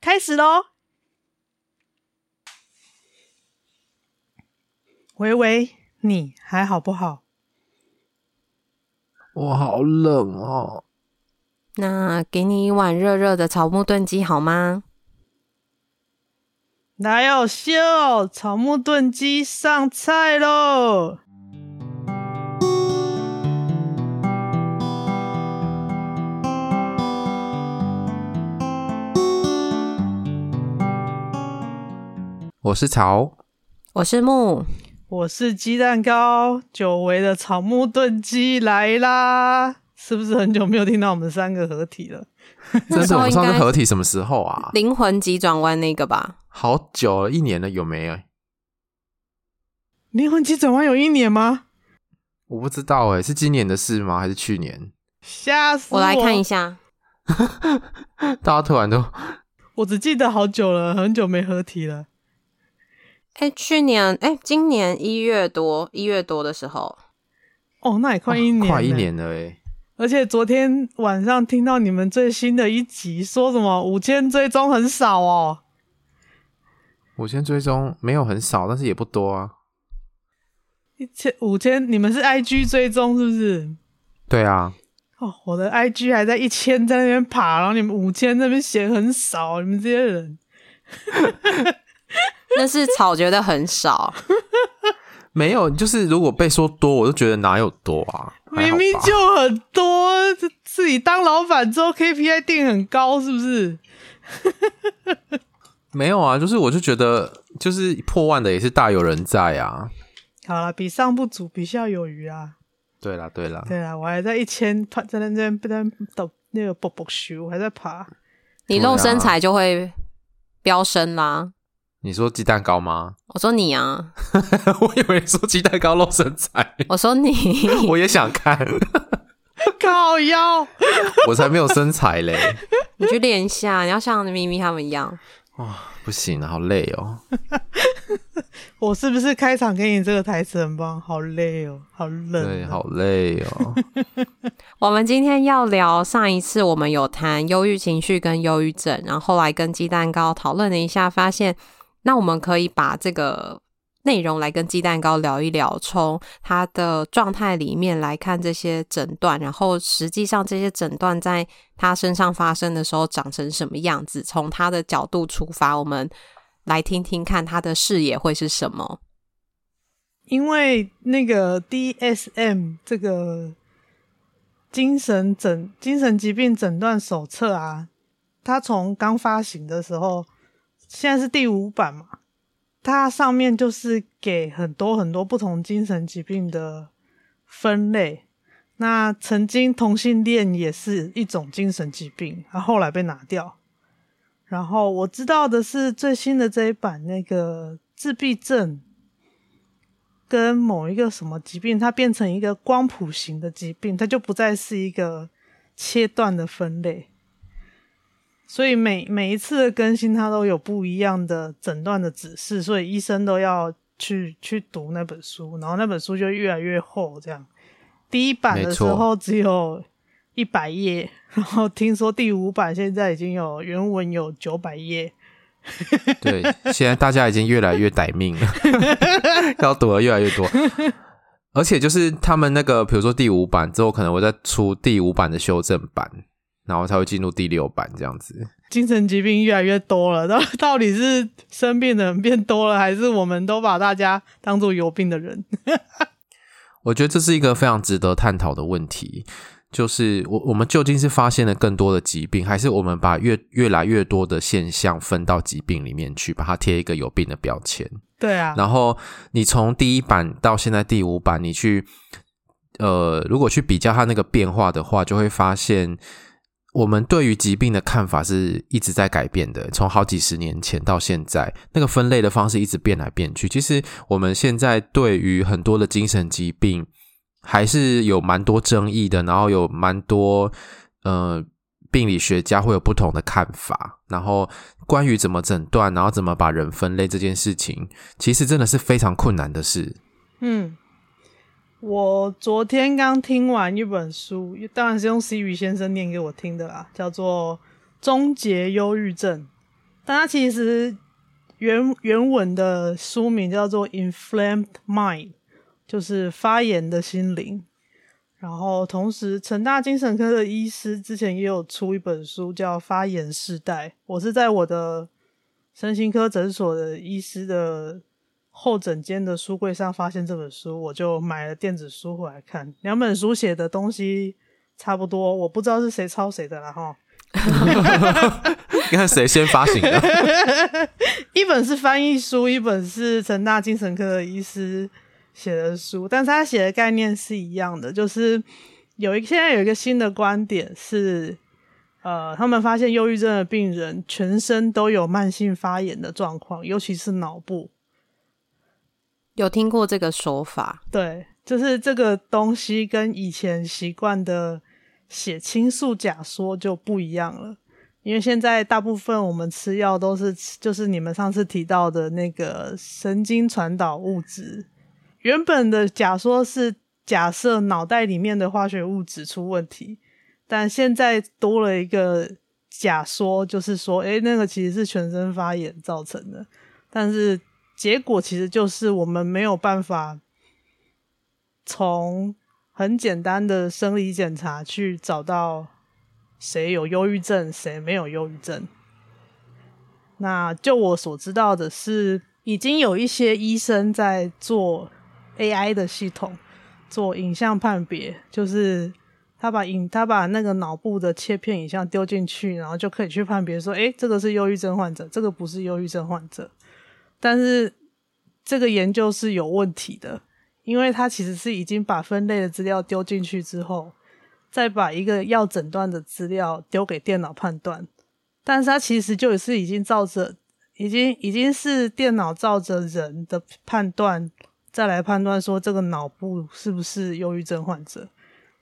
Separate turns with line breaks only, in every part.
开始喽！喂喂，你还好不好？
我好冷哦。
那给你一碗热热的草木炖鸡好吗？
来哦，秀，草木炖鸡上菜喽！
我是草，
我是木，
我是鸡蛋糕，久违的草木炖鸡来啦！是不是很久没有听到我们三个合体了？
真的，我们上次合体什么时候啊？
灵魂急转弯那个吧？
好久了，一年了，有没有？
灵魂急转弯有一年吗？
我不知道哎，是今年的事吗？还是去年？
吓死我！
我来看一下，
大家突然都……
我只记得好久了，很久没合体了。
哎、欸，去年哎、欸，今年一月多一月多的时候，
哦，那也快一年，
快一年了哎！
而且昨天晚上听到你们最新的一集，说什么五千追踪很少哦？
五千追踪没有很少，但是也不多啊。
一千五千，你们是 IG 追踪是不是？
对啊。
哦，我的 IG 还在一千，在那边爬，然后你们五千那边写很少，你们这些人。
那是草觉得很少，
没有，就是如果被说多，我就觉得哪有多啊？
明明就很多，自己当老板之后 KPI 定很高，是不是？
没有啊，就是我就觉得，就是破万的也是大有人在啊。
好了，比上不足，比下有余啊。
对啦，对啦，
对啦，我还在一千爬，在那边不断抖那个啵啵咻，我还在爬。
你露身材就会飙升啦。
你说鸡蛋糕吗？
我说你啊，
我以为说鸡蛋糕露身材。
我说你，
我也想看，
靠腰，
我才没有身材嘞。
你去练一下，你要像咪咪他们一样。
哇，不行，好累哦。
我是不是开场给你这个台词很棒？好累哦，好冷，
对，好累哦。
我们今天要聊上一次我们有谈忧郁情绪跟忧郁症，然后后来跟鸡蛋糕讨论了一下，发现。那我们可以把这个内容来跟鸡蛋糕聊一聊，从他的状态里面来看这些诊断，然后实际上这些诊断在他身上发生的时候长成什么样子，从他的角度出发，我们来听听看他的视野会是什么。
因为那个 DSM 这个精神诊精神疾病诊断手册啊，他从刚发行的时候。现在是第五版嘛，它上面就是给很多很多不同精神疾病的分类。那曾经同性恋也是一种精神疾病，它后来被拿掉。然后我知道的是最新的这一版，那个自闭症跟某一个什么疾病，它变成一个光谱型的疾病，它就不再是一个切断的分类。所以每每一次的更新，它都有不一样的诊断的指示，所以医生都要去去读那本书，然后那本书就越来越厚。这样，第一版的时候只有一百页，然后听说第五版现在已经有原文有九百页。
对，现在大家已经越来越歹命了，要读的越来越多，而且就是他们那个，比如说第五版之后，可能会再出第五版的修正版。然后才会进入第六版这样子。
精神疾病越来越多了，到 到底是生病的人变多了，还是我们都把大家当做有病的人？
我觉得这是一个非常值得探讨的问题。就是我我们究竟是发现了更多的疾病，还是我们把越越来越多的现象分到疾病里面去，把它贴一个有病的标签？
对啊。
然后你从第一版到现在第五版，你去呃，如果去比较它那个变化的话，就会发现。我们对于疾病的看法是一直在改变的，从好几十年前到现在，那个分类的方式一直变来变去。其实我们现在对于很多的精神疾病还是有蛮多争议的，然后有蛮多呃病理学家会有不同的看法。然后关于怎么诊断，然后怎么把人分类这件事情，其实真的是非常困难的事。
嗯。我昨天刚听完一本书，当然是用 C 语先生念给我听的啦，叫做《终结忧郁症》。但它其实原原文的书名叫做《Inflamed Mind》，就是发炎的心灵。然后同时，成大精神科的医师之前也有出一本书叫《发炎世代》，我是在我的身心科诊所的医师的。后枕间的书柜上发现这本书，我就买了电子书回来看。两本书写的东西差不多，我不知道是谁抄谁的了哈。
你看谁先发行的？
一本是翻译书，一本是成大精神科的医师写的书，但是他写的概念是一样的，就是有一现在有一个新的观点是，呃，他们发现忧郁症的病人全身都有慢性发炎的状况，尤其是脑部。
有听过这个说法？
对，就是这个东西跟以前习惯的血清素假说就不一样了。因为现在大部分我们吃药都是，就是你们上次提到的那个神经传导物质。原本的假说是假设脑袋里面的化学物质出问题，但现在多了一个假说，就是说，诶，那个其实是全身发炎造成的，但是。结果其实就是我们没有办法从很简单的生理检查去找到谁有忧郁症，谁没有忧郁症。那就我所知道的是，已经有一些医生在做 AI 的系统，做影像判别，就是他把影他把那个脑部的切片影像丢进去，然后就可以去判别说，诶，这个是忧郁症患者，这个不是忧郁症患者。但是这个研究是有问题的，因为它其实是已经把分类的资料丢进去之后，再把一个要诊断的资料丢给电脑判断，但是它其实就是已经照着，已经已经是电脑照着人的判断再来判断说这个脑部是不是忧郁症患者。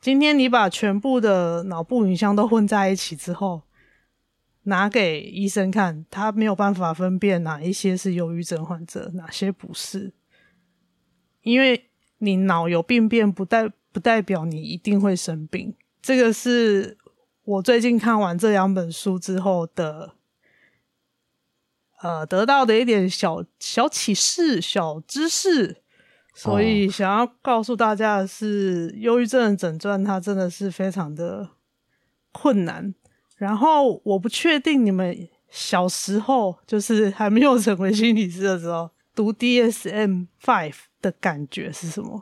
今天你把全部的脑部影像都混在一起之后，拿给医生看，他没有办法分辨哪一些是忧郁症患者，哪些不是。因为你脑有病变，不代不代表你一定会生病。这个是我最近看完这两本书之后的，呃，得到的一点小小启示、小知识。所以想要告诉大家的是，忧郁症的诊断它真的是非常的困难。然后我不确定你们小时候，就是还没有成为心理师的时候，读 DSM Five 的感觉是什么？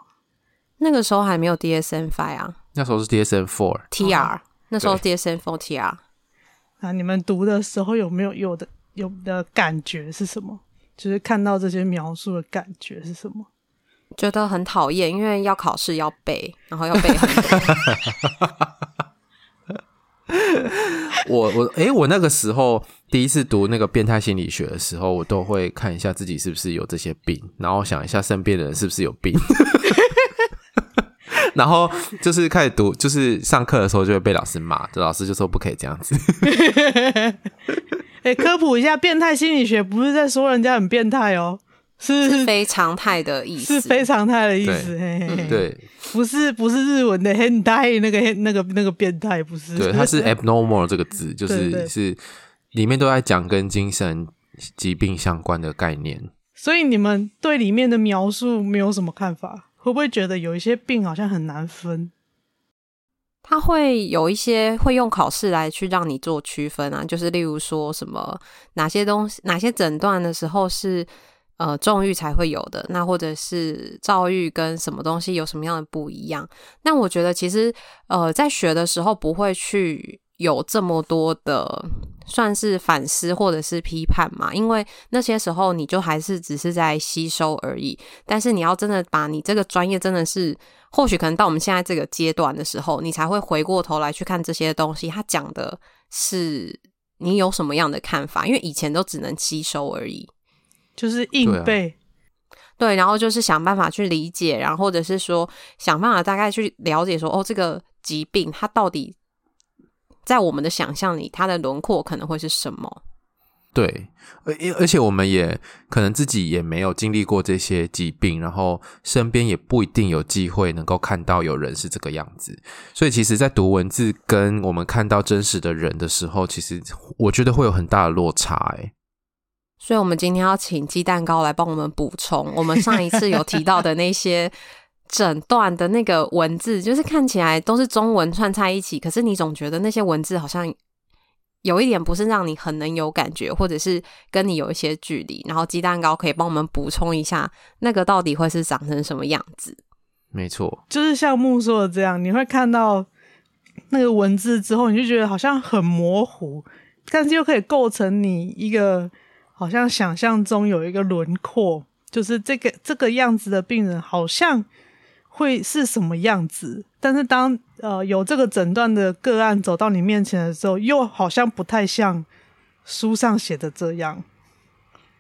那个时候还没有 DSM Five 啊，
那时候是 DSM Four
TR，那时候 DSM Four TR。
那你们读的时候有没有有的有的感觉是什么？就是看到这些描述的感觉是什么？
觉得很讨厌，因为要考试要背，然后要背很多。
我我诶、欸，我那个时候第一次读那个变态心理学的时候，我都会看一下自己是不是有这些病，然后想一下身边的人是不是有病，然后就是开始读，就是上课的时候就会被老师骂，就老师就说不可以这样子。
哎、欸，科普一下，变态心理学不是在说人家很变态哦，是，
是非常态的意思，
是非常态的意思。
对，
嘿嘿嘿
对，
不是不是日文的 hentai 那个那个那个变态，不是。
对，它是 abnormal 这个字，就是是里面都在讲跟精神疾病相关的概念。
所以你们对里面的描述没有什么看法？会不会觉得有一些病好像很难分？
他会有一些会用考试来去让你做区分啊，就是例如说什么哪些东西、哪些诊断的时候是呃重欲才会有的，那或者是躁郁跟什么东西有什么样的不一样？那我觉得其实呃在学的时候不会去有这么多的算是反思或者是批判嘛，因为那些时候你就还是只是在吸收而已。但是你要真的把你这个专业真的是。或许可能到我们现在这个阶段的时候，你才会回过头来去看这些东西。他讲的是你有什么样的看法？因为以前都只能吸收而已，
就是硬背。
对，然后就是想办法去理解，然后或者是说想办法大概去了解说，哦，这个疾病它到底在我们的想象里，它的轮廓可能会是什么？
对，而而且我们也可能自己也没有经历过这些疾病，然后身边也不一定有机会能够看到有人是这个样子，所以其实，在读文字跟我们看到真实的人的时候，其实我觉得会有很大的落差哎。
所以，我们今天要请鸡蛋糕来帮我们补充，我们上一次有提到的那些 诊断的那个文字，就是看起来都是中文串在一起，可是你总觉得那些文字好像。有一点不是让你很能有感觉，或者是跟你有一些距离，然后鸡蛋糕可以帮我们补充一下，那个到底会是长成什么样子？
没错，
就是像木说的这样，你会看到那个文字之后，你就觉得好像很模糊，但是又可以构成你一个好像想象中有一个轮廓，就是这个这个样子的病人好像会是什么样子，但是当呃有这个诊断的个案走到你面前的时候，又好像不太像书上写的这样。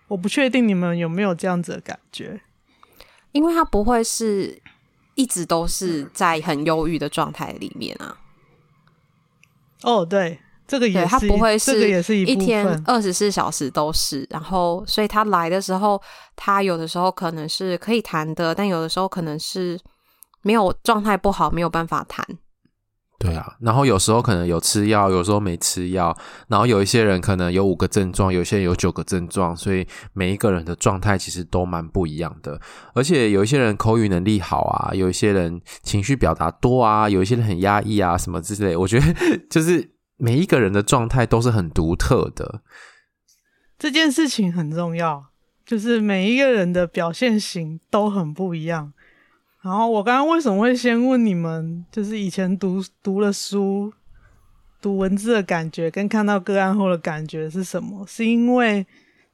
我不确定你们有没有这样子的感觉，
因为他不会是一直都是在很忧郁的状态里面啊。
哦，对，这个也是，
他不会是，这个
也是一
天二十四小时都是。然后，所以他来的时候，他有的时候可能是可以谈的，但有的时候可能是。没有状态不好，没有办法谈。
对啊，然后有时候可能有吃药，有时候没吃药。然后有一些人可能有五个症状，有些人有九个症状，所以每一个人的状态其实都蛮不一样的。而且有一些人口语能力好啊，有一些人情绪表达多啊，有一些人很压抑啊，什么之类。我觉得 就是每一个人的状态都是很独特的。
这件事情很重要，就是每一个人的表现型都很不一样。然后我刚刚为什么会先问你们，就是以前读读了书、读文字的感觉，跟看到个案后的感觉是什么？是因为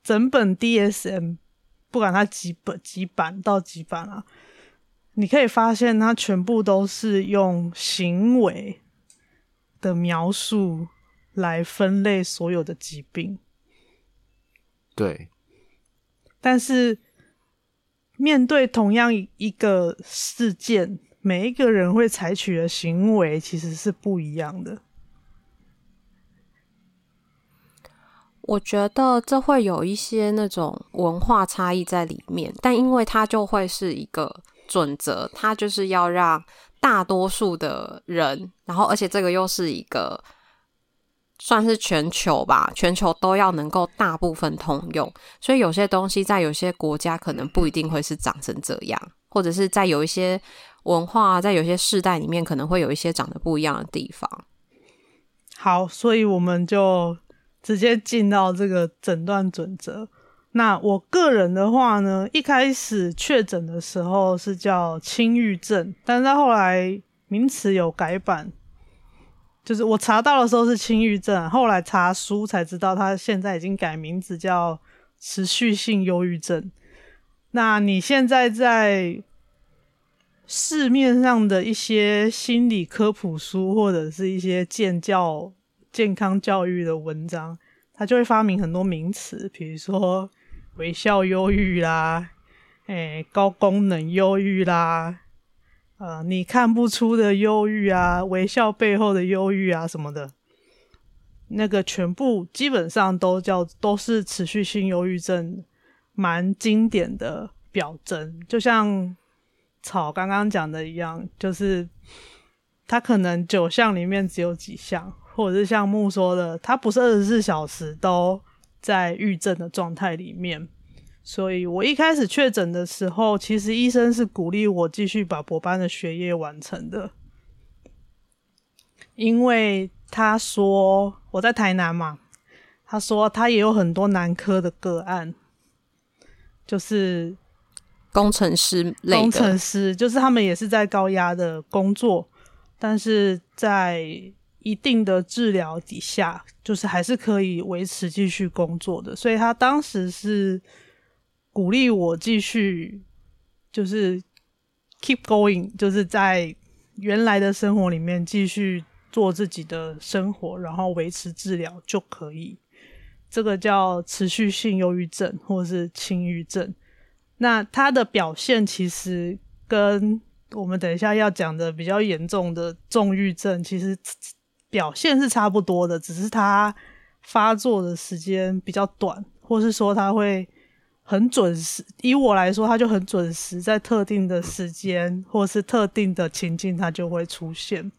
整本 DSM，不管它几本几版到几版啊，你可以发现它全部都是用行为的描述来分类所有的疾病。
对，
但是。面对同样一个事件，每一个人会采取的行为其实是不一样的。
我觉得这会有一些那种文化差异在里面，但因为它就会是一个准则，它就是要让大多数的人，然后而且这个又是一个。算是全球吧，全球都要能够大部分通用，所以有些东西在有些国家可能不一定会是长成这样，或者是在有一些文化，在有些世代里面可能会有一些长得不一样的地方。
好，所以我们就直接进到这个诊断准则。那我个人的话呢，一开始确诊的时候是叫轻郁症，但是后来名词有改版。就是我查到的时候是轻郁症，后来查书才知道他现在已经改名字叫持续性忧郁症。那你现在在市面上的一些心理科普书或者是一些健教、健康教育的文章，他就会发明很多名词，比如说微笑忧郁啦，诶、欸，高功能忧郁啦。呃，你看不出的忧郁啊，微笑背后的忧郁啊什么的，那个全部基本上都叫都是持续性忧郁症，蛮经典的表征。就像草刚刚讲的一样，就是他可能九项里面只有几项，或者是像木说的，他不是二十四小时都在郁症的状态里面。所以我一开始确诊的时候，其实医生是鼓励我继续把博班的学业完成的，因为他说我在台南嘛，他说他也有很多男科的个案，就是
工程师类的，
工程师就是他们也是在高压的工作，但是在一定的治疗底下，就是还是可以维持继续工作的，所以他当时是。鼓励我继续，就是 keep going，就是在原来的生活里面继续做自己的生活，然后维持治疗就可以。这个叫持续性忧郁症或者是轻郁症。那它的表现其实跟我们等一下要讲的比较严重的重郁症，其实表现是差不多的，只是它发作的时间比较短，或是说它会。很准时，以我来说，它就很准时，在特定的时间或是特定的情境，它就会出现。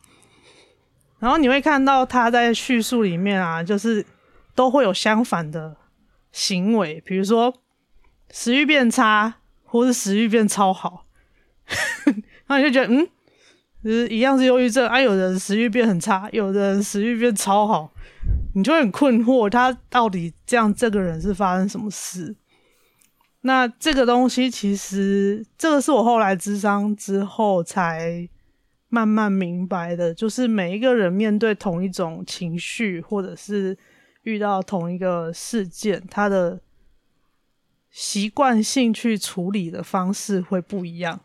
然后你会看到他在叙述里面啊，就是都会有相反的行为，比如说食欲变差，或是食欲变超好。然后你就觉得，嗯，就是一样是忧郁症啊，有人食欲变很差，有人食欲变超好，你就很困惑，他到底这样，这个人是发生什么事？那这个东西其实，这个是我后来咨商之后才慢慢明白的，就是每一个人面对同一种情绪，或者是遇到同一个事件，他的习惯性去处理的方式会不一样，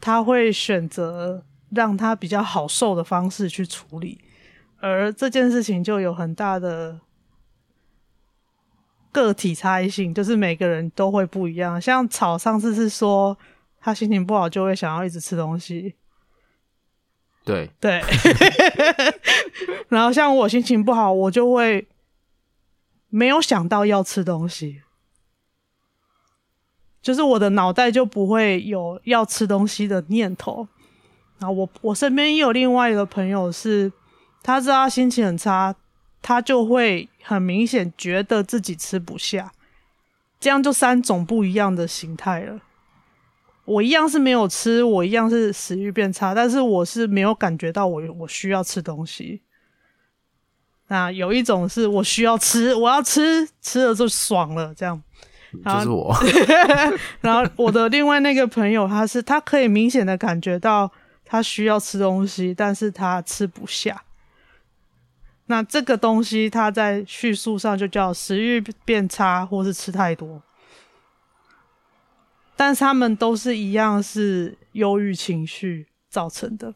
他会选择让他比较好受的方式去处理，而这件事情就有很大的。个体差异性就是每个人都会不一样。像草上次是说他心情不好就会想要一直吃东西，
对
对。然后像我心情不好，我就会没有想到要吃东西，就是我的脑袋就不会有要吃东西的念头。然后我我身边也有另外一个朋友是，他知道他心情很差。他就会很明显觉得自己吃不下，这样就三种不一样的形态了。我一样是没有吃，我一样是食欲变差，但是我是没有感觉到我我需要吃东西。那有一种是我需要吃，我要吃，吃了就爽了，这样。
就是我。
然后我的另外那个朋友，他是他可以明显的感觉到他需要吃东西，但是他吃不下。那这个东西，它在叙述上就叫食欲变差，或是吃太多。但是他们都是一样，是忧郁情绪造成的。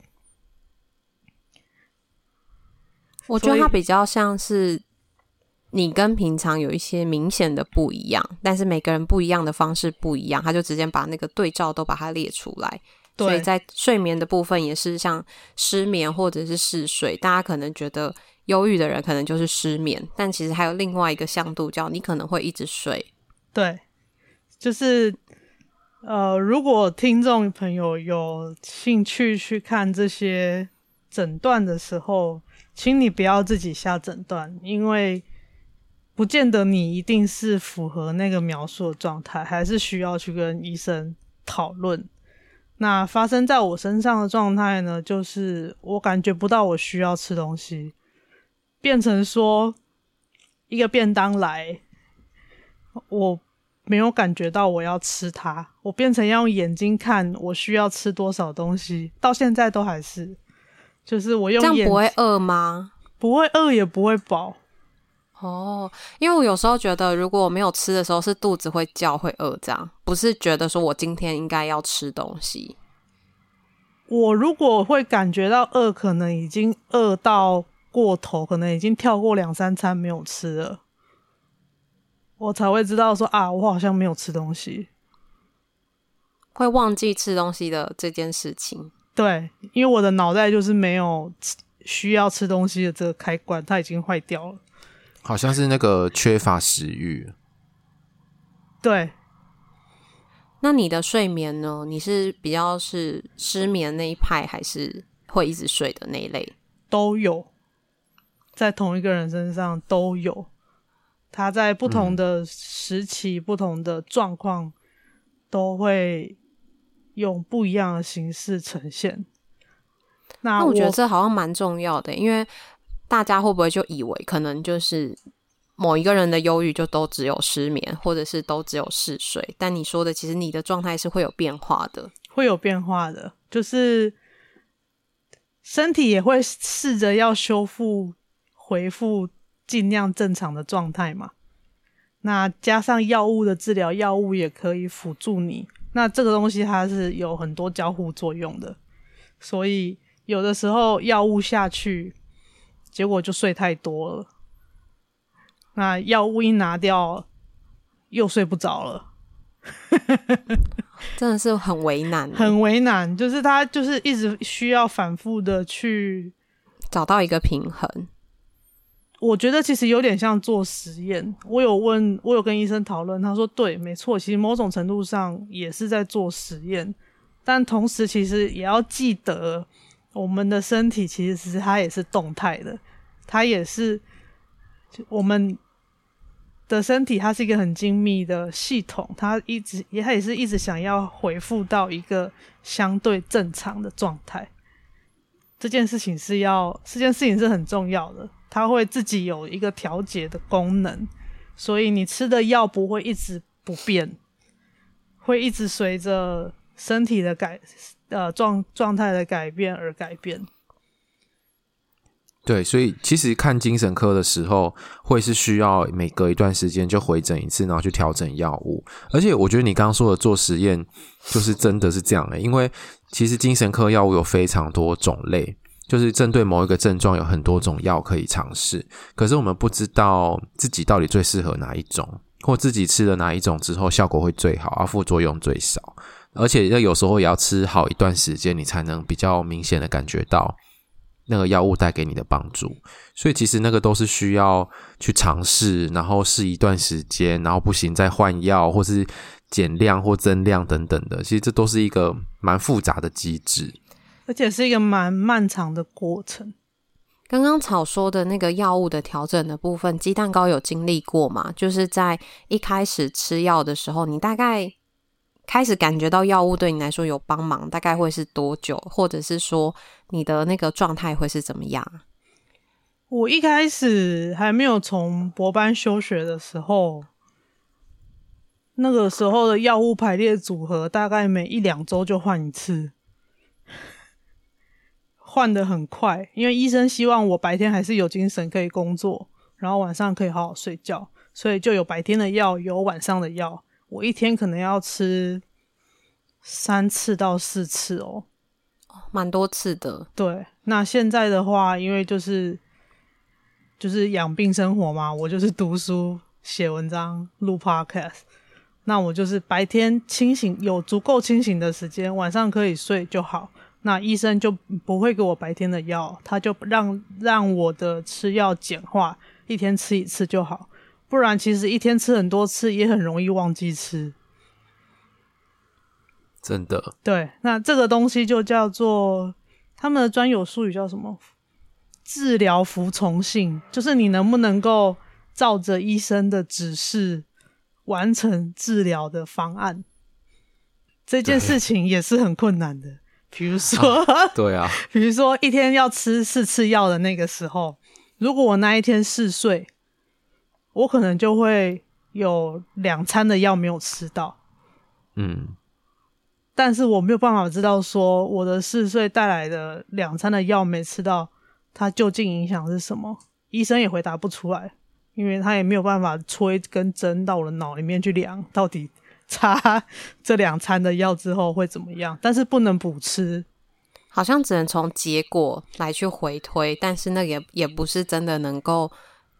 我觉得它比较像是你跟平常有一些明显的不一样，但是每个人不一样的方式不一样，他就直接把那个对照都把它列出来。对。所以在睡眠的部分也是像失眠或者是嗜睡，大家可能觉得。忧郁的人可能就是失眠，但其实还有另外一个向度，叫你可能会一直睡。
对，就是呃，如果听众朋友有兴趣去看这些诊断的时候，请你不要自己下诊断，因为不见得你一定是符合那个描述的状态，还是需要去跟医生讨论。那发生在我身上的状态呢，就是我感觉不到我需要吃东西。变成说一个便当来，我没有感觉到我要吃它，我变成要用眼睛看我需要吃多少东西，到现在都还是，就是我用眼，
这样不会饿吗？
不会饿也不会饱。
哦，因为我有时候觉得，如果我没有吃的时候，是肚子会叫会饿，这样不是觉得说我今天应该要吃东西。
我如果会感觉到饿，可能已经饿到。过头，可能已经跳过两三餐没有吃了，我才会知道说啊，我好像没有吃东西，
会忘记吃东西的这件事情。
对，因为我的脑袋就是没有需要吃东西的这个开关，它已经坏掉了。
好像是那个缺乏食欲。
对。
那你的睡眠呢？你是比较是失眠那一派，还是会一直睡的那一类？
都有，在同一个人身上都有。他在不同的时期、嗯、不同的状况，都会用不一样的形式呈现。那我，
那我觉得这好像蛮重要的，因为大家会不会就以为可能就是某一个人的忧郁就都只有失眠，或者是都只有嗜睡？但你说的，其实你的状态是会有变化的，
会有变化的，就是身体也会试着要修复、恢复。尽量正常的状态嘛，那加上药物的治疗，药物也可以辅助你。那这个东西它是有很多交互作用的，所以有的时候药物下去，结果就睡太多了。那药物一拿掉，又睡不着了，
真的是很为难，
很为难。就是他就是一直需要反复的去
找到一个平衡。
我觉得其实有点像做实验。我有问，我有跟医生讨论，他说对，没错，其实某种程度上也是在做实验，但同时其实也要记得，我们的身体其实它也是动态的，它也是我们的身体，它是一个很精密的系统，它一直也它也是一直想要恢复到一个相对正常的状态。这件事情是要，这件事情是很重要的。它会自己有一个调节的功能，所以你吃的药不会一直不变，会一直随着身体的改呃状状态的改变而改变。
对，所以其实看精神科的时候，会是需要每隔一段时间就回诊一次，然后去调整药物。而且我觉得你刚刚说的做实验，就是真的是这样的，因为其实精神科药物有非常多种类。就是针对某一个症状，有很多种药可以尝试，可是我们不知道自己到底最适合哪一种，或自己吃了哪一种之后效果会最好，而副作用最少。而且那有时候也要吃好一段时间，你才能比较明显的感觉到那个药物带给你的帮助。所以其实那个都是需要去尝试，然后试一段时间，然后不行再换药，或是减量或增量等等的。其实这都是一个蛮复杂的机制。
而且是一个蛮漫长的过程。
刚刚草说的那个药物的调整的部分，鸡蛋糕有经历过吗？就是在一开始吃药的时候，你大概开始感觉到药物对你来说有帮忙，大概会是多久？或者是说你的那个状态会是怎么样？
我一开始还没有从博班休学的时候，那个时候的药物排列组合，大概每一两周就换一次。换的很快，因为医生希望我白天还是有精神可以工作，然后晚上可以好好睡觉，所以就有白天的药，有晚上的药。我一天可能要吃三次到四次哦，
蛮多次的。
对，那现在的话，因为就是就是养病生活嘛，我就是读书、写文章、录 podcast，那我就是白天清醒，有足够清醒的时间，晚上可以睡就好。那医生就不会给我白天的药，他就让让我的吃药简化，一天吃一次就好。不然其实一天吃很多次也很容易忘记吃。
真的？
对，那这个东西就叫做他们的专有术语叫什么？治疗服从性，就是你能不能够照着医生的指示完成治疗的方案。这件事情也是很困难的。比如说，
啊，对啊，
比如说一天要吃四次药的那个时候，如果我那一天嗜睡，我可能就会有两餐的药没有吃到。
嗯，
但是我没有办法知道说我的嗜睡带来的两餐的药没吃到，它究竟影响是什么？医生也回答不出来，因为他也没有办法戳一根针到我的脑里面去量到底。擦这两餐的药之后会怎么样？但是不能补吃，
好像只能从结果来去回推，但是那也也不是真的能够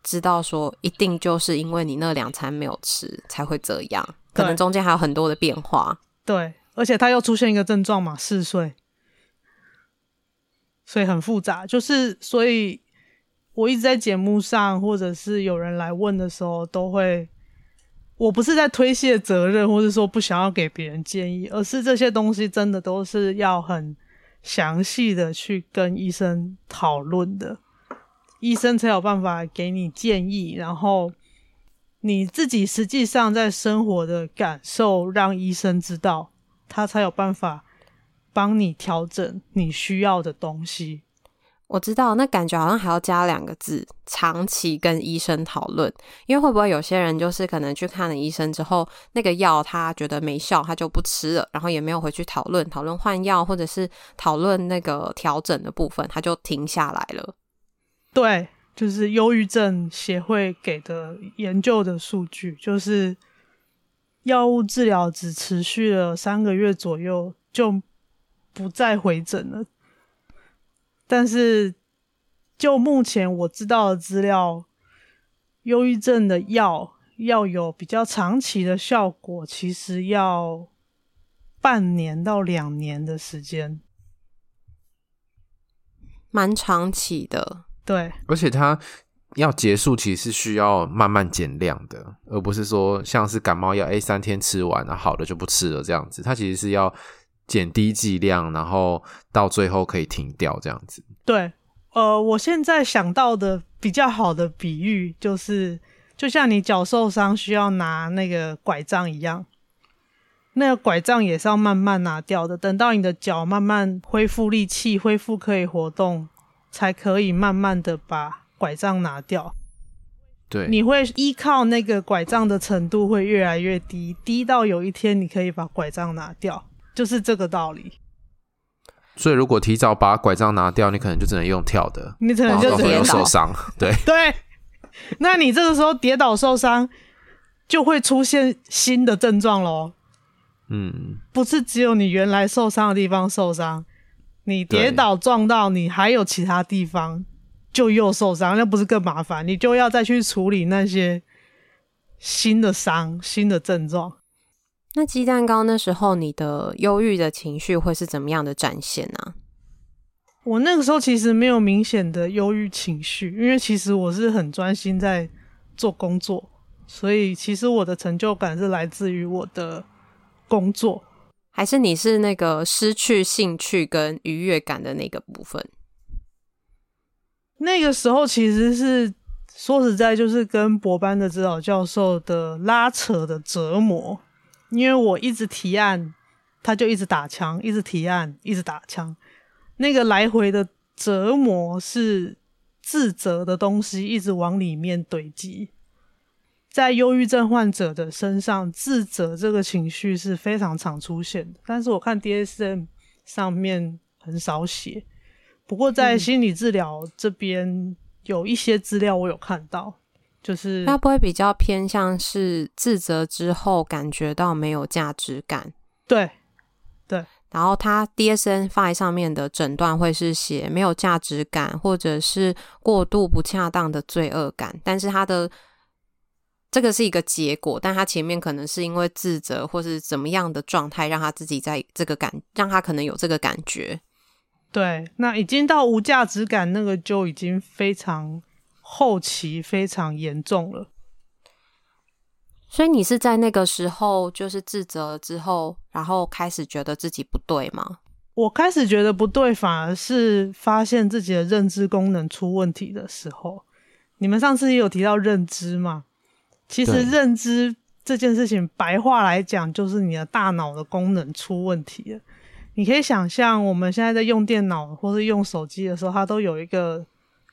知道说一定就是因为你那两餐没有吃才会这样，可能中间还有很多的变化。
对，而且他又出现一个症状嘛，嗜睡。所以很复杂。就是所以，我一直在节目上，或者是有人来问的时候，都会，我不是在推卸责任，或者说不想要给别人建议，而是这些东西真的都是要很详细的去跟医生讨论的，医生才有办法给你建议，然后。你自己实际上在生活的感受，让医生知道，他才有办法帮你调整你需要的东西。
我知道，那感觉好像还要加两个字：长期跟医生讨论。因为会不会有些人就是可能去看了医生之后，那个药他觉得没效，他就不吃了，然后也没有回去讨论讨论换药，或者是讨论那个调整的部分，他就停下来了。
对。就是忧郁症协会给的研究的数据，就是药物治疗只持续了三个月左右，就不再回诊了。但是就目前我知道的资料，忧郁症的药要有比较长期的效果，其实要半年到两年的时间，
蛮长期的。
对，
而且它要结束，其实是需要慢慢减量的，而不是说像是感冒药，哎，三天吃完了，好了就不吃了这样子。它其实是要减低剂量，然后到最后可以停掉这样子。
对，呃，我现在想到的比较好的比喻就是，就像你脚受伤需要拿那个拐杖一样，那个拐杖也是要慢慢拿掉的，等到你的脚慢慢恢复力气，恢复可以活动。才可以慢慢的把拐杖拿掉。
对，
你会依靠那个拐杖的程度会越来越低，低到有一天你可以把拐杖拿掉，就是这个道理。
所以如果提早把拐杖拿掉，你可能就只能用跳的，
你可能就只能
受伤。对
对，那你这个时候跌倒受伤，就会出现新的症状喽。
嗯，
不是只有你原来受伤的地方受伤。你跌倒撞到你，还有其他地方就又受伤，那不是更麻烦？你就要再去处理那些新的伤、新的症状。
那鸡蛋糕那时候你的忧郁的情绪会是怎么样的展现呢、啊？
我那个时候其实没有明显的忧郁情绪，因为其实我是很专心在做工作，所以其实我的成就感是来自于我的工作。
还是你是那个失去兴趣跟愉悦感的那个部分？
那个时候其实是说实在，就是跟博班的指导教授的拉扯的折磨，因为我一直提案，他就一直打枪，一直提案，一直打枪，那个来回的折磨是自责的东西一直往里面堆积。在忧郁症患者的身上，自责这个情绪是非常常出现的。但是我看 DSM 上面很少写。不过在心理治疗这边有一些资料我有看到，就是
他不会比较偏向是自责之后感觉到没有价值感。
对对，
然后他 DSM-5 上面的诊断会是写没有价值感，或者是过度不恰当的罪恶感，但是他的。这个是一个结果，但他前面可能是因为自责或是怎么样的状态，让他自己在这个感，让他可能有这个感觉。
对，那已经到无价值感，那个就已经非常后期，非常严重了。
所以你是在那个时候，就是自责之后，然后开始觉得自己不对吗？
我开始觉得不对，反而是发现自己的认知功能出问题的时候。你们上次也有提到认知吗？其实认知这件事情，白话来讲，就是你的大脑的功能出问题了。你可以想象，我们现在在用电脑或是用手机的时候，它都有一个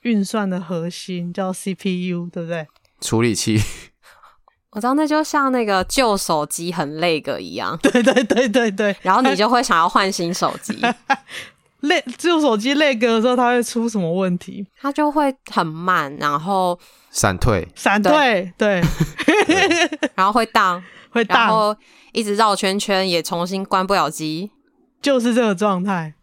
运算的核心叫 CPU，对不对？
处理器。
我知道，那就像那个旧手机很 lag 一样。
对对对对对。
然后你就会想要换新手机。
lag 旧手机 lag 的时候，它会出什么问题？
它就会很慢，然后。
闪退，
闪退，对，
然后会荡，
会荡，
然后一直绕圈圈，也重新关不了机，
就是这个状态。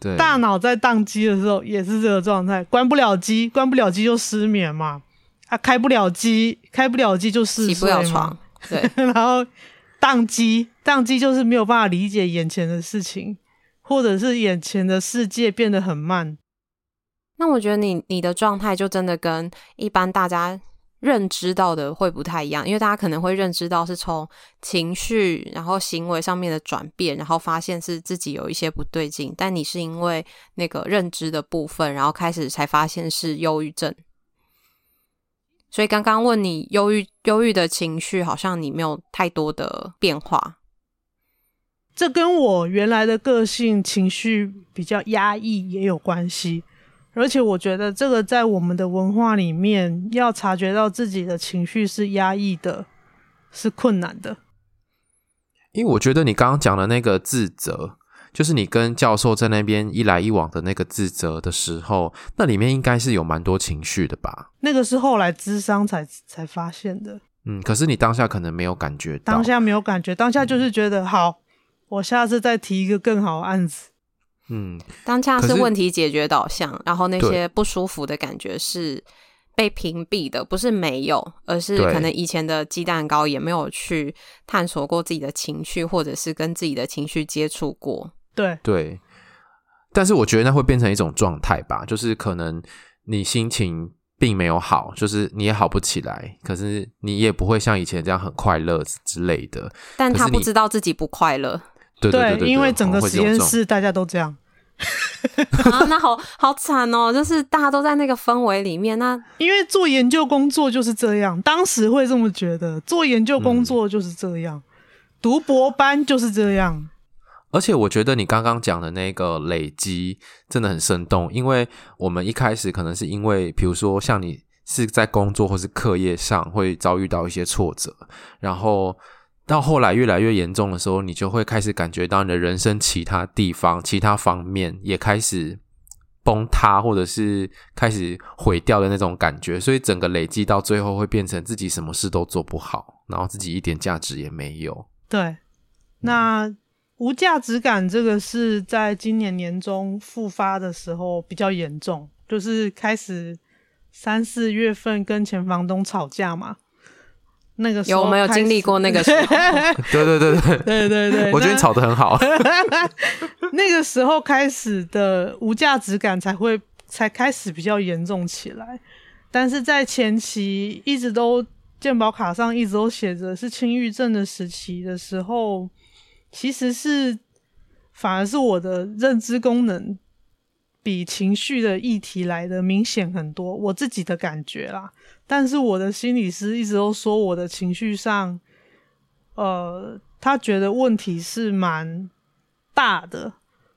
对，
大脑在宕机的时候也是这个状态，关不了机，关不了机就失眠嘛，啊，开不了机，开不了机就嗜睡，
起不了床，对，
然后宕机，宕机就是没有办法理解眼前的事情，或者是眼前的世界变得很慢，
那我觉得你你的状态就真的跟一般大家认知到的会不太一样，因为大家可能会认知到是从情绪，然后行为上面的转变，然后发现是自己有一些不对劲，但你是因为那个认知的部分，然后开始才发现是忧郁症。所以刚刚问你忧郁忧郁的情绪，好像你没有太多的变化。
这跟我原来的个性情绪比较压抑也有关系。而且我觉得这个在我们的文化里面，要察觉到自己的情绪是压抑的，是困难的。
因为我觉得你刚刚讲的那个自责，就是你跟教授在那边一来一往的那个自责的时候，那里面应该是有蛮多情绪的吧？
那个是后来咨商才才发现的。
嗯，可是你当下可能没有感觉到，
当下没有感觉，当下就是觉得、嗯、好，我下次再提一个更好的案子。
嗯，
当下是问题解决导向，然后那些不舒服的感觉是被屏蔽的，不是没有，而是可能以前的鸡蛋糕也没有去探索过自己的情绪，或者是跟自己的情绪接触过。
对
对，但是我觉得那会变成一种状态吧，就是可能你心情并没有好，就是你也好不起来，可是你也不会像以前这样很快乐之类的。
但他不知道自己不快乐。
对，对，对，对，对，
因为整个实验室大家都这样
啊，那好好惨哦！就是大家都在那个氛围里面，那
因为做研究工作就是这样，当时会这么觉得，做研究工作就是这样，嗯、读博班就是这样。
而且我觉得你刚刚讲的那个累积真的很生动，因为我们一开始可能是因为，比如说像你是在工作或是课业上会遭遇到一些挫折，然后。到后来越来越严重的时候，你就会开始感觉到你的人生其他地方、其他方面也开始崩塌，或者是开始毁掉的那种感觉。所以整个累积到最后，会变成自己什么事都做不好，然后自己一点价值也没有。
对，那无价值感这个是在今年年中复发的时候比较严重，就是开始三四月份跟前房东吵架嘛。那个时候
有没有经历过那个时候？
对对对对
对对对，
我觉得你吵得很好。
那个时候开始的无价值感才会才开始比较严重起来，但是在前期一直都健保卡上一直都写着是轻郁症的时期的时候，其实是反而是我的认知功能比情绪的议题来的明显很多，我自己的感觉啦。但是我的心理师一直都说我的情绪上，呃，他觉得问题是蛮大的，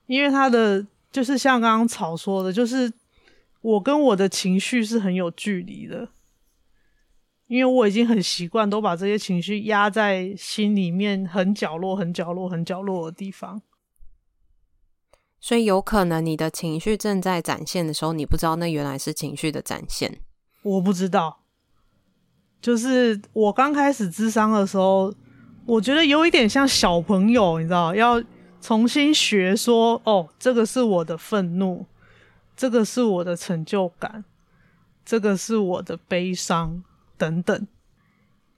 因为他的就是像刚刚草说的，就是我跟我的情绪是很有距离的，因为我已经很习惯都把这些情绪压在心里面很角落、很角落、很角落的地方，
所以有可能你的情绪正在展现的时候，你不知道那原来是情绪的展现，
我不知道。就是我刚开始咨商的时候，我觉得有一点像小朋友，你知道，要重新学说，哦，这个是我的愤怒，这个是我的成就感，这个是我的悲伤等等。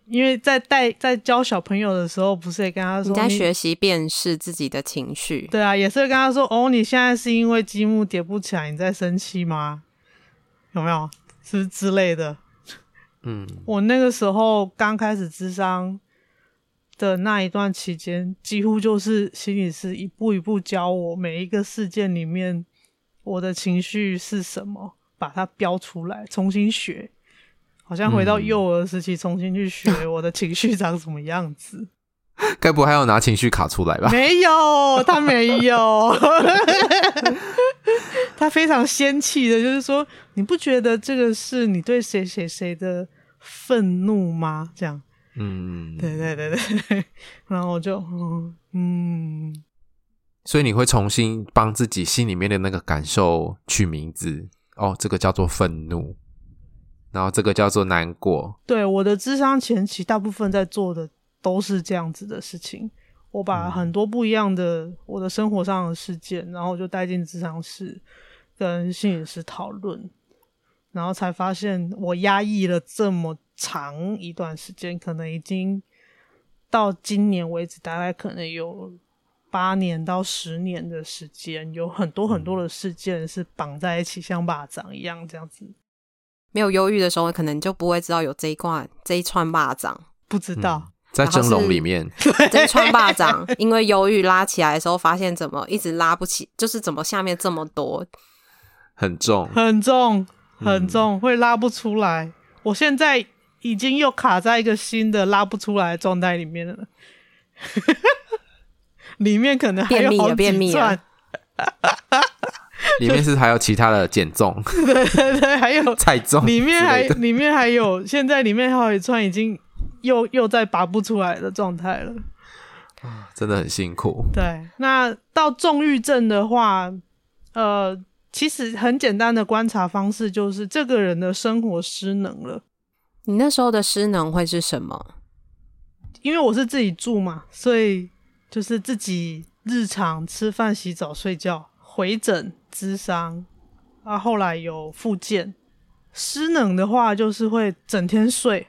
因为在带在教小朋友的时候，不是也跟他说，
你在学习辨识自己的情绪，
对啊，也是跟他说，哦，你现在是因为积木叠不起来，你在生气吗？有没有？是不是之类的？
嗯，
我那个时候刚开始智商的那一段期间，几乎就是心理师一步一步教我每一个事件里面我的情绪是什么，把它标出来，重新学，好像回到幼儿时期重新去学 我的情绪长什么样子。
该不会还要拿情绪卡出来吧？
没有，他没有，他非常仙气的，就是说，你不觉得这个是你对谁谁谁的？愤怒吗？这样，
嗯，
对对对对，然后我就，嗯，
所以你会重新帮自己心里面的那个感受取名字，哦，这个叫做愤怒，然后这个叫做难过。
对，我的智商前期大部分在做的都是这样子的事情，我把很多不一样的我的生活上的事件，然后就带进智商室跟心理师讨论。然后才发现，我压抑了这么长一段时间，可能已经到今年为止，大概可能有八年到十年的时间，有很多很多的事件是绑在一起，像蚂蚱一样这样子。
没有忧郁的时候，可能就不会知道有这一罐这一串蚂蚱，
不知道、嗯、
在蒸笼里面。
这一串蚂蚱，因为忧郁拉起来的时候，发现怎么一直拉不起，就是怎么下面这么多，
很重，
很重，很重，嗯、会拉不出来。我现在已经又卡在一个新的拉不出来的状态里面了，里面可能还有好几
便秘了。
里面是还有其他的减重，
对对对，还有
菜重，
里面还里面还有，现在里面还有一串已经又又在拔不出来的状态了，啊
真的很辛苦。
对，那到重郁症的话，呃，其实很简单的观察方式就是这个人的生活失能了。
你那时候的失能会是什么？
因为我是自己住嘛，所以就是自己日常吃饭、洗澡、睡觉。回诊、咨商，啊，后来有复健。失能的话，就是会整天睡，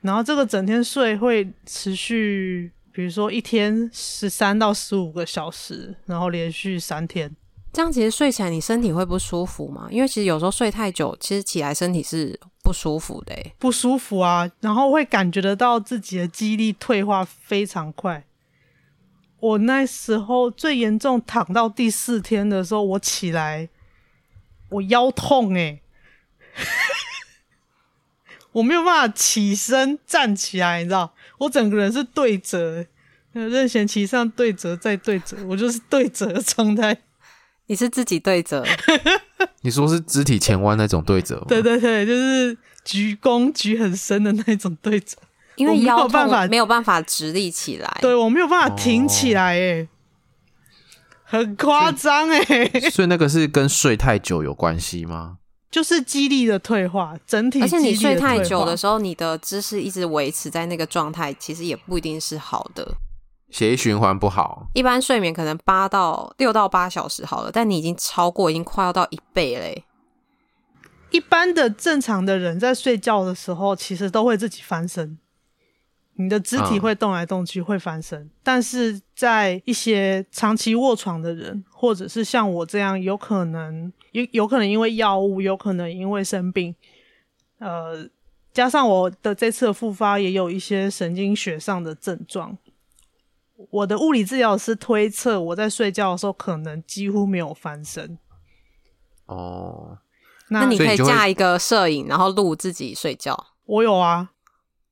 然后这个整天睡会持续，比如说一天十三到十五个小时，然后连续三天。
这样其实睡起来你身体会不舒服吗？因为其实有时候睡太久，其实起来身体是不舒服的，欸，不
舒服啊，然后会感觉得到自己的记忆力退化非常快。我那时候最严重，躺到第四天的时候，我起来，我腰痛诶、欸，我没有办法起身站起来，你知道，我整个人是对折，任贤齐上对折再对折，我就是对折的状态。
你是自己对折？
你说是肢体前弯那种对折吗？
对对对，就是鞠躬鞠很深的那种对折。
因为腰痛，没有办法直立起来，
对，我没有办法挺起来，哎，很夸张哎。
所以那个是跟睡太久有关系吗？
就是肌力的退化，整体。
而且你睡太久的时候，你的姿势一直维持在那个状态，其实也不一定是好的。
血液循环不好。
一般睡眠可能八到六到八小时好了，但你已经超过，已经快要到一倍嘞。
一般的正常的人在睡觉的时候，其实都会自己翻身。你的肢体会动来动去，会翻身，嗯、但是在一些长期卧床的人，或者是像我这样，有可能有有可能因为药物，有可能因为生病，呃，加上我的这次的复发，也有一些神经学上的症状。我的物理治疗师推测，我在睡觉的时候可能几乎没有翻身。
哦，
那，那你可以架一个摄影，然后录自己睡觉。
我有啊。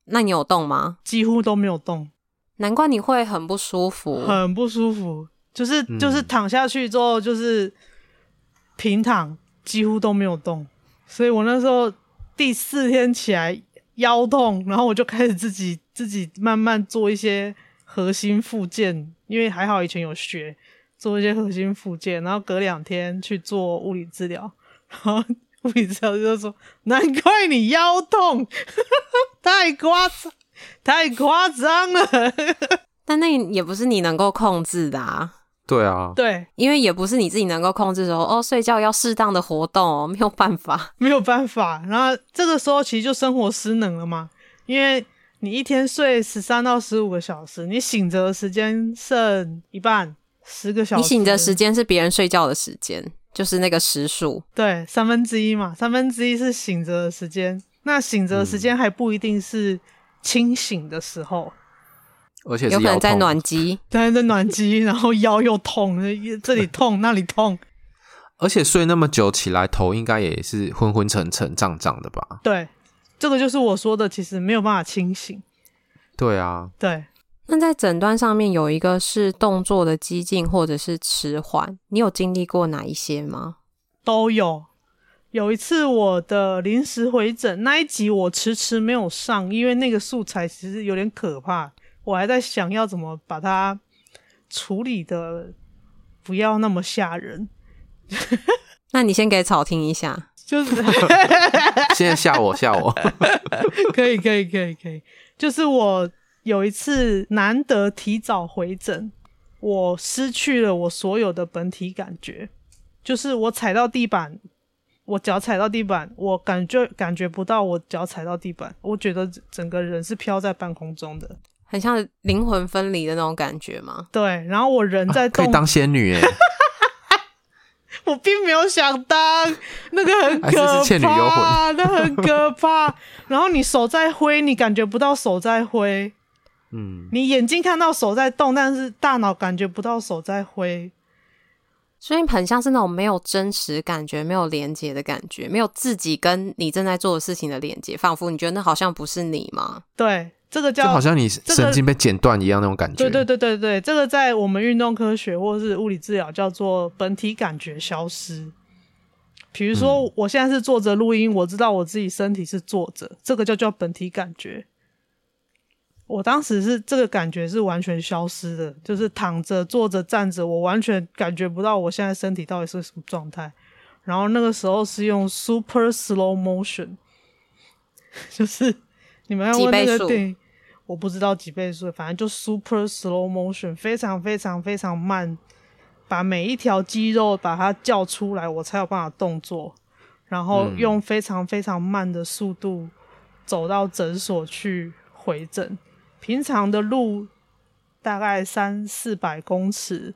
那你有动吗？
几乎都没有动，
难怪你会很不舒服，
很不舒服，就是就是躺下去之后就是平躺，几乎都没有动，所以我那时候第四天起来腰痛，然后我就开始自己 自己慢慢做一些核心复健，因为还好以前有学做一些核心复健，然后隔两天去做物理治疗，然后。物理治疗师就说：“难怪你腰痛，太夸张，太夸张了。”
但那也不是你能够控制的啊。
对啊，
对，
因为也不是你自己能够控制说。哦，睡觉要适当的活动哦，没有办法，
没有办法。然后这个时候其实就生活失能了嘛，因为你一天睡十三到十五个小时，你醒着的时间剩一半，十个小时。
你醒着时间是别人睡觉的时间。就是那个时数，
对，三分之一嘛，三分之一是醒着的时间。那醒着的时间还不一定是清醒的时候，
而且
有可能在暖机，
对，在暖机，然后腰又痛，这里痛那里痛，
而且睡那么久起来，头应该也是昏昏沉沉、胀胀的吧？
对，这个就是我说的，其实没有办法清醒。
对啊，
对。
那在诊断上面有一个是动作的激进或者是迟缓，你有经历过哪一些吗？
都有。有一次我的临时回诊那一集我迟迟没有上，因为那个素材其实有点可怕，我还在想要怎么把它处理的不要那么吓人。
那你先给草听一下，
就是
现在吓我吓我，
可以可以可以可以，就是我。有一次难得提早回诊，我失去了我所有的本体感觉，就是我踩到地板，我脚踩到地板，我感觉感觉不到我脚踩到地板，我觉得整个人是飘在半空中的，
很像灵魂分离的那种感觉吗？
对，然后我人在动，
啊、可以当仙女耶。
我并没有想当，那个很可怕，那很可怕。然后你手在挥，你感觉不到手在挥。嗯，你眼睛看到手在动，但是大脑感觉不到手在挥。
所以很像是那种没有真实感觉、没有连接的感觉，没有自己跟你正在做的事情的连接，仿佛你觉得那好像不是你吗？
对。这个叫
就好像你神经被剪断一样那种感觉。
对对对对对，这个在我们运动科学或是物理治疗叫做本体感觉消失。比如说，我现在是坐着录音，我知道我自己身体是坐着，这个就叫本体感觉。我当时是这个感觉是完全消失的，就是躺着、坐着、站着，我完全感觉不到我现在身体到底是什么状态。然后那个时候是用 super slow motion，就是。你们要问那个电影，我不知道几倍数，反正就 super slow motion，非常非常非常慢，把每一条肌肉把它叫出来，我才有办法动作，然后用非常非常慢的速度走到诊所去回诊。平常的路大概三四百公尺，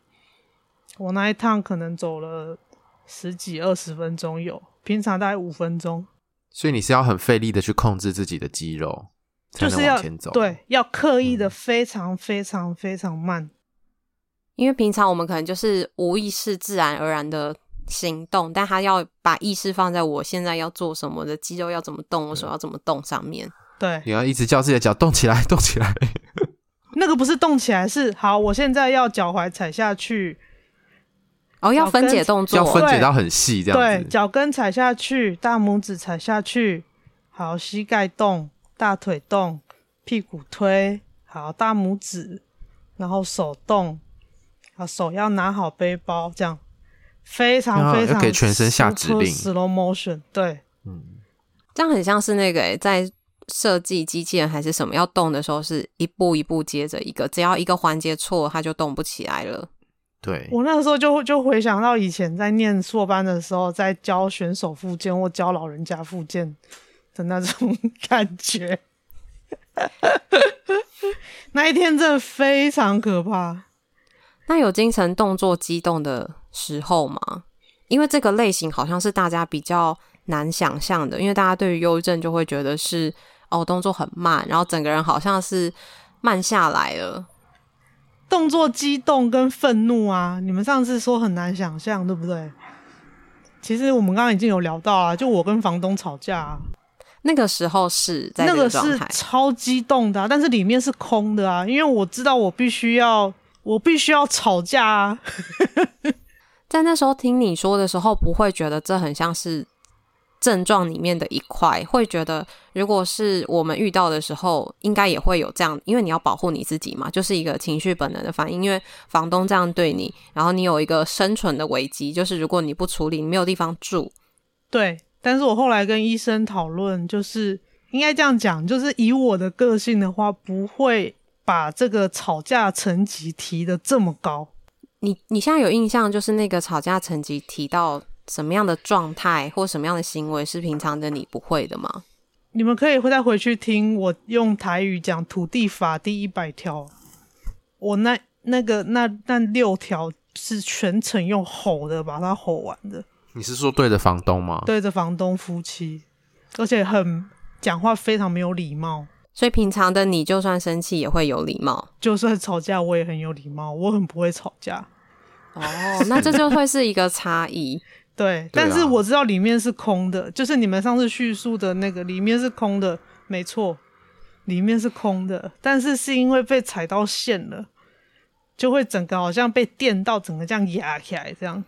我那一趟可能走了十几二十分钟有，平常大概五分钟。
所以你是要很费力的去控制自己的肌肉，
就是要对，要刻意的非常非常非常慢，嗯。
因为平常我们可能就是无意识、自然而然的行动，但他要把意识放在我现在要做什么，的肌肉要怎么动，我手要怎么动上面。
对，
你要一直叫自己的脚动起来，动起来。
那个不是动起来，是好，我现在要脚踝踩下去。
哦，要分解动作，
要分解到很细，这样子。
对，脚跟踩下去，大拇指踩下去，好，膝盖动，大腿动，屁股推，好，大拇指，然后手动，好，手要拿好背包，这样。非常非常
给全身下指令
，slow motion，对，
嗯，这样很像是那个诶，在设计机器人还是什么要动的时候，是一步一步接着一个，只要一个环节错，它就动不起来了。
对，
我那个时候就就回想到以前在念硕班的时候，在教选手复健或教老人家复健的那种 感觉。那一天真的非常可怕。
那有精神动作激动的时候吗？因为这个类型好像是大家比较难想象的，因为大家对于忧郁症就会觉得是哦，动作很慢，然后整个人好像是慢下来了。
动作激动跟愤怒啊，你们上次说很难想象，对不对？其实我们刚刚已经有聊到啊，就我跟房东吵架啊，
那个时候是在
那个是超激动的啊，但是里面是空的啊，因为我知道我必须要，我必须要吵架啊。
在那时候听你说的时候，不会觉得这很像是。症状里面的一块，会觉得如果是我们遇到的时候，应该也会有这样，因为你要保护你自己嘛，就是一个情绪本能的反应。因为房东这样对你，然后你有一个生存的危机，就是如果你不处理，你没有地方住。
对，但是我后来跟医生讨论，就是应该这样讲，就是以我的个性的话，不会把这个吵架层级提得这么高。
你你现在有印象，就是那个吵架层级提到。什么样的状态或什么样的行为是平常的你不会的吗？
你们可以再回去听我用台语讲土地法第一百条，我那那个那那六条是全程用吼的把它吼完的。
你是说对着房东吗？
对着房东夫妻，而且很讲话非常没有礼貌。
所以平常的你就算生气也会有礼貌，
就算吵架我也很有礼貌，我很不会吵架。
哦，那这就会是一个差异。
对，但是我知道里面是空的，就是你们上次叙述的那个里面是空的，没错，里面是空的，但是是因为被踩到线了，就会整个好像被电到，整个这样压起来这样。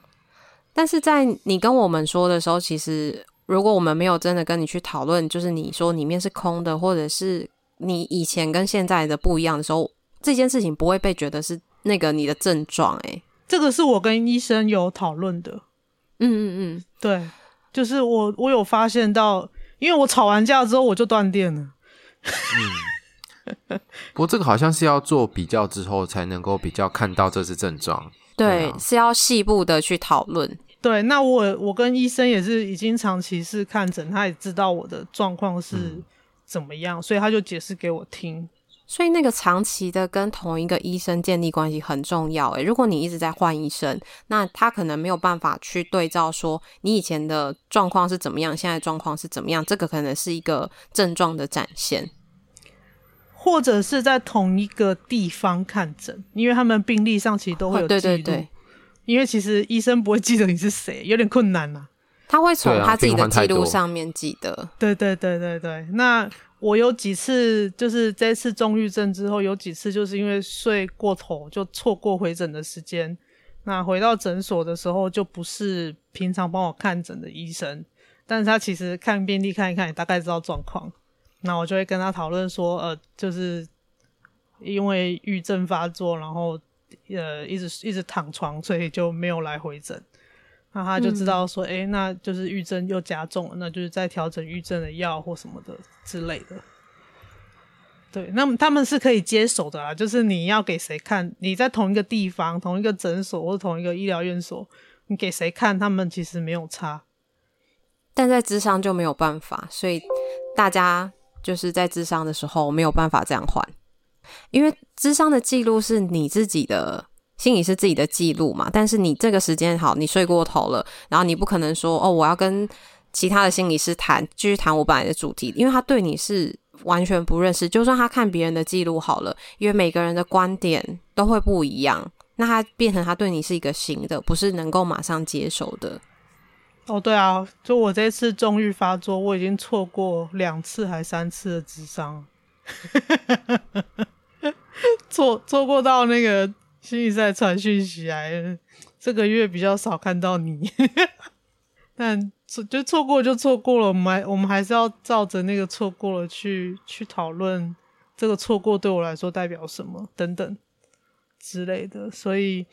但是在你跟我们说的时候，其实如果我们没有真的跟你去讨论，就是你说里面是空的，或者是你以前跟现在的不一样的时候，这件事情不会被觉得是那个你的症状。诶，这
个是我跟医生有讨论的。
嗯嗯嗯，
对，就是我我有发现到，因为我吵完架之后我就断电了。
嗯，不过这个好像是要做比较之后才能够比较看到这是症
状。对，是要细部的去讨论。
对，那我我跟医生也是已经长期是看诊，他也知道我的状况是怎么样，嗯，所以他就解释给我听。
所以那个长期的跟同一个医生建立关系很重要。诶，如果你一直在换医生，那他可能没有办法去对照说你以前的状况是怎么样，现在状况是怎么样，这个可能是一个症状的展现。
或者是在同一个地方看诊，因为他们病历上其实都会有记录。对对对，因为其实医生不会记得你是谁，有点困难呐、啊。
他会从他自己的记录上面记得。
对对对对对，那。我有几次就是这次重郁症之后，有几次就是因为睡过头就错过回诊的时间。那回到诊所的时候，就不是平常帮我看诊的医生，但是他其实看病历看一看，也大概知道状况。那我就会跟他讨论说，呃，就是因为郁症发作，然后呃一直一直躺床，所以就没有来回诊。那他就知道说，诶、嗯欸，那就是郁症又加重了，那就是在调整郁症的药或什么的之类的。对，那么他们是可以接手的啦，就是你要给谁看，你在同一个地方、同一个诊所或者同一个医疗院所，你给谁看，他们其实没有差。
但在智商就没有办法，所以大家就是在智商的时候没有办法这样换，因为智商的记录是你自己的。心理是自己的记录嘛，但是你这个时间好，你睡过头了，然后你不可能说哦，我要跟其他的心理师谈，继续谈我本来的主题，因为他对你是完全不认识。就算他看别人的记录好了，因为每个人的观点都会不一样，那他变成他对你是一个新的，不是能够马上接受的。
哦，对啊，就我这次重郁发作，我已经错过两次还三次的智商，错错过到那个。心理在传讯息来，这个月比较少看到你，但错就错过就错过了，我们还我们还是要照着那个错过了去去讨论这个错过对我来说代表什么等等之类的。所以，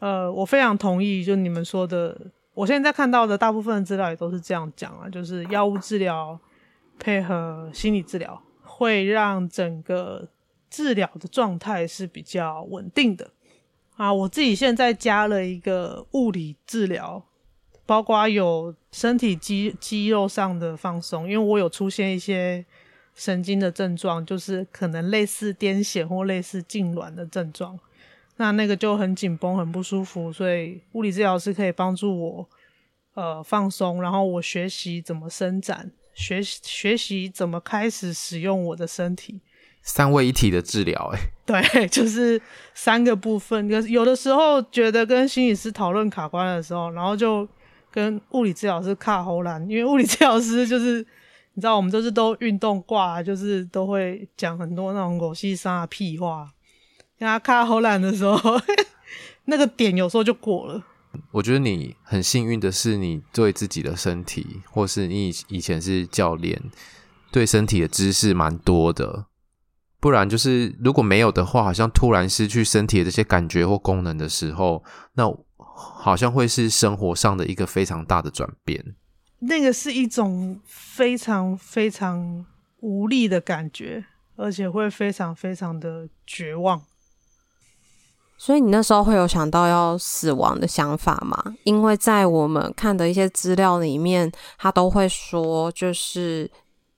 呃，我非常同意，就你们说的，我现在看到的大部分资料也都是这样讲啊，就是药物治疗配合心理治疗，会让整个治疗的状态是比较稳定的。啊，我自己现在加了一个物理治疗，包括有身体肌肌肉上的放松，因为我有出现一些神经的症状，就是可能类似癫痫或类似痉挛的症状，那那个就很紧绷，很不舒服，所以物理治疗师可以帮助我呃放松，然后我学习怎么伸展，学习学习怎么开始使用我的身体。
三位一体的治疗，哎，
对，就是三个部分。有有的时候觉得跟心理师讨论卡关的时候，然后就跟物理治疗师卡喉兰，因为物理治疗师就是你知道，我们都是都运动挂，就是都会讲很多那种狗屁啥屁话。跟他卡喉兰的时候，那个点有时候就过了。
我觉得你很幸运的是，你对自己的身体，或是你以前是教练，对身体的知识蛮多的。不然就是如果没有的话，好像突然失去身体的这些感觉或功能的时候，那好像会是生活上的一个非常大的转变。
那个是一种非常非常无力的感觉，而且会非常非常的绝望。
所以你那时候会有想到要死亡的想法吗？因为在我们看的一些资料里面，他都会说就是。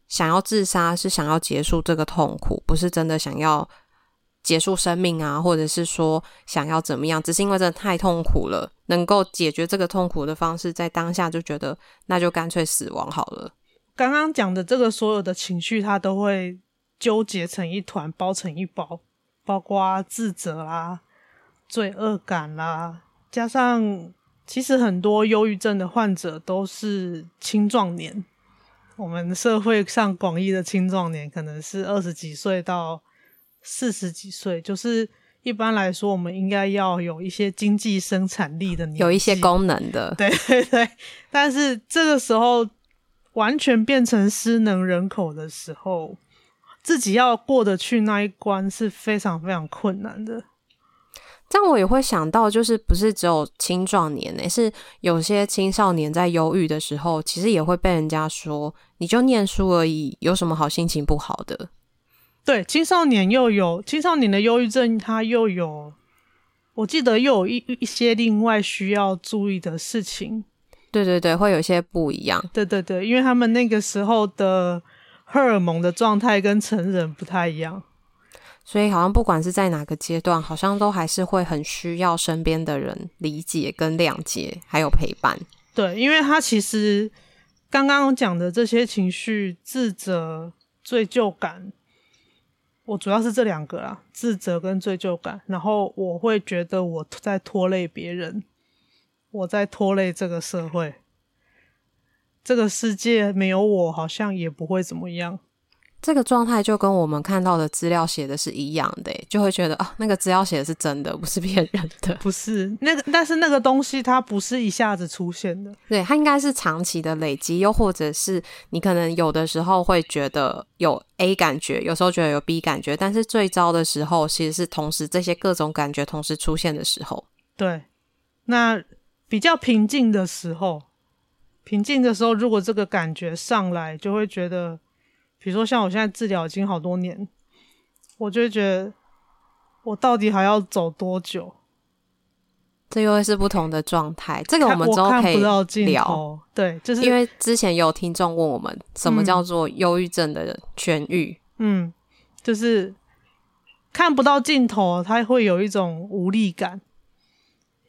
想要自杀是想要结束这个痛苦，不是真的想要结束生命啊，或者是说想要怎么样，只是因为真的太痛苦了，能够解决这个痛苦的方式，在当下就觉得那就干脆死亡好了。
刚刚讲的这个所有的情绪，它都会纠结成一团，包成一包，包括自责啦、罪恶感啦，加上其实很多忧郁症的患者都是青壮年。我们社会上广义的青壮年可能是二十几岁到四十几岁，就是一般来说，我们应该要有一些经济生产力的年，
有一些功能的，
对 对对。但是这个时候完全变成失能人口的时候，自己要过得去那一关是非常非常困难的。
这样我也会想到，就是不是只有青壮年呢？是有些青少年在忧郁的时候，其实也会被人家说，你就念书而已，有什么好心情不好的？
对，青少年又有青少年的忧郁症，他又有，我记得又有一一些另外需要注意的事情。
对对对，会有些不一样。
对对对，因为他们那个时候的荷尔蒙的状态跟成人不太一样。
所以好像不管是在哪个阶段，好像都还是会很需要身边的人理解跟谅解，还有陪伴。
对，因为他其实刚刚讲的这些情绪，自责、罪疚感，我主要是这两个啦，自责跟罪疚感。然后我会觉得我在拖累别人，我在拖累这个社会。这个世界没有我，好像也不会怎么样。
这个状态就跟我们看到的资料写的是一样的，就会觉得啊，那个资料写的是真的，不是骗人的。
不是那个，但是那个东西它不是一下子出现的，
对，它应该是长期的累积，又或者是你可能有的时候会觉得有 A 感觉，有时候觉得有 B 感觉，但是最糟的时候其实是同时这些各种感觉同时出现的时候。
对，那比较平静的时候。平静的时候，如果这个感觉上来，就会觉得，比如说像我现在治疗已经好多年，我就会觉得，我到底还要走多久？
这又会是不同的状态。这个我们之后可以聊。
对，就是
因为之前有听众问我们，什么叫做忧郁症的痊愈？
嗯，就是看不到尽头，他会有一种无力感，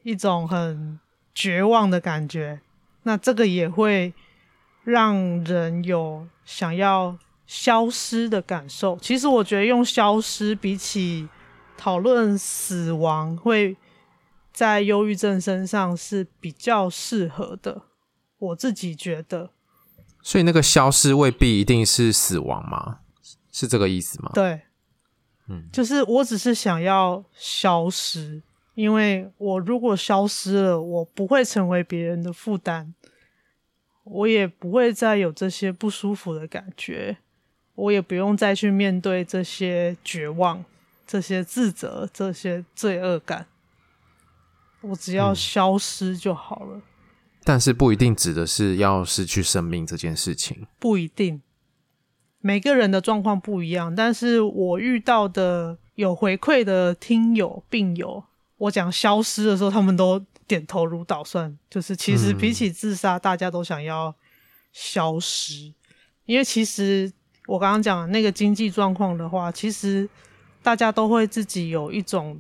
一种很绝望的感觉。那这个也会让人有想要消失的感受。其实我觉得用消失比起讨论死亡，会在忧郁症身上是比较适合的。我自己觉得。
所以那个消失未必一定是死亡吗？是这个意思吗？
对，嗯，就是我只是想要消失。因为我如果消失了，我不会成为别人的负担，我也不会再有这些不舒服的感觉，我也不用再去面对这些绝望、这些自责、这些罪恶感，我只要消失就好了。嗯，
但是不一定指的是要失去生命这件事情，
不一定，每个人的状况不一样。但是我遇到的有回馈的听友、病友。我讲消失的时候，他们都点头如捣蒜。就是其实比起自杀，大家都想要消失，嗯、因为其实我刚刚讲的那个经济状况的话，其实大家都会自己有一种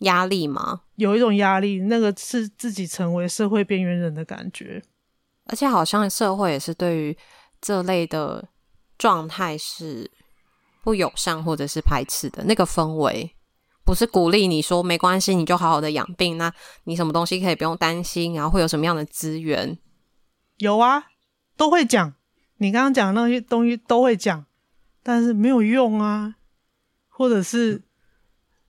压力吗，
有一种压力，那个是自己成为社会边缘人的感觉，
而且好像社会也是对于这类的状态是不友善或者是排斥的那个氛围。不是鼓励你说没关系，你就好好的养病。那你什么东西可以不用担心？然后会有什么样的资源？
有啊，都会讲。你刚刚讲的那些东西都会讲，但是没有用啊，或者是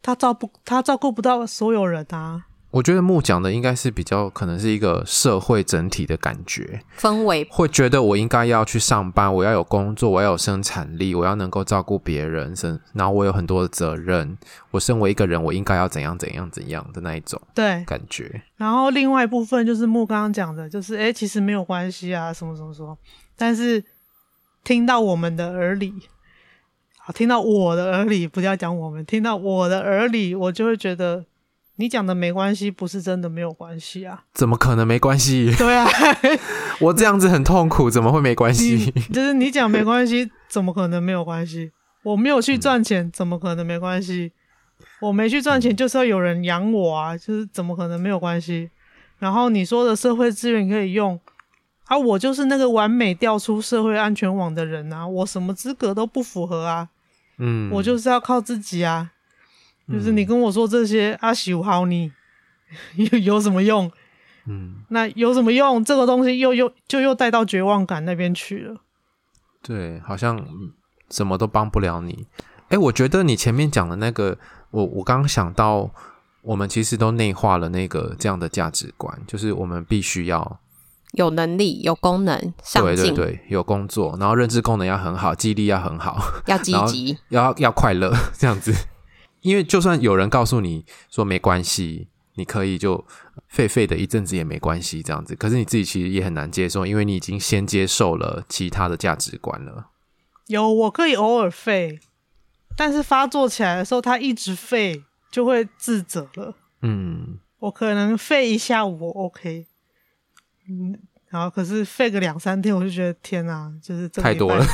他照不他照顾不到所有人啊。
我觉得木讲的应该是比较可能是一个社会整体的感觉
氛围，
会觉得我应该要去上班，我要有工作，我要有生产力，我要能够照顾别人，然后我有很多的责任。我身为一个人，我应该要怎样怎样怎样的那一种对感觉对。
然后另外一部分就是木刚刚讲的，就是哎，其实没有关系啊，什么什么什么。但是听到我们的耳里，好，听到我的耳里，不要讲我们，听到我的耳里，我就会觉得。你讲的没关系，不是真的没有关系啊？
怎么可能没关系？
对啊，
我这样子很痛苦，怎么会没关系？
就是你讲没关系，怎么可能没有关系？我没有去赚钱，怎么可能没关系？我没去赚钱，就是要有人养我啊，就是怎么可能没有关系？然后你说的社会资源可以用啊，我就是那个完美调出社会安全网的人啊，我什么资格都不符合啊，嗯，我就是要靠自己啊。就是你跟我说这些阿喜好你有有什么用？嗯，那有什么用？这个东西又又就又带到绝望感那边去了。
对，好像什么都帮不了你。哎，我觉得你前面讲的那个，我我刚刚想到，我们其实都内化了那个这样的价值观，就是我们必须要
有能力、有功能、上进，
对对对，有工作，然后认知功能要很好，记忆力要很好，
要积极，
要要快乐，这样子。因为就算有人告诉你说没关系，你可以就废废的一阵子也没关系这样子，可是你自己其实也很难接受，因为你已经先接受了其他的价值观了。
有，我可以偶尔废，但是发作起来的时候，他一直废就会自责了。嗯，我可能废一下我 OK，嗯，然后可是废个两三天，我就觉得天哪，就是这个礼拜，
太多了。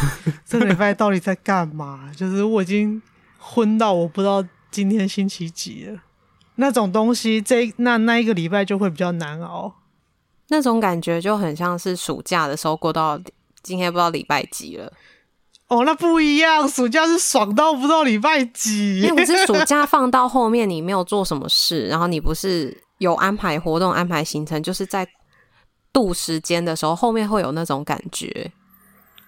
这个礼拜到底在干嘛？就是我已经。昏到我不知道今天星期几了，那种东西，这那那一个礼拜就会比较难熬。
那种感觉就很像是暑假的时候过到今天不知道礼拜几了。
哦，那不一样，暑假是爽到不知道礼拜几。
因为是暑假 放到后面，你没有做什么事，然后你不是有安排活动、安排行程，就是在度时间的时候，后面会有那种感觉。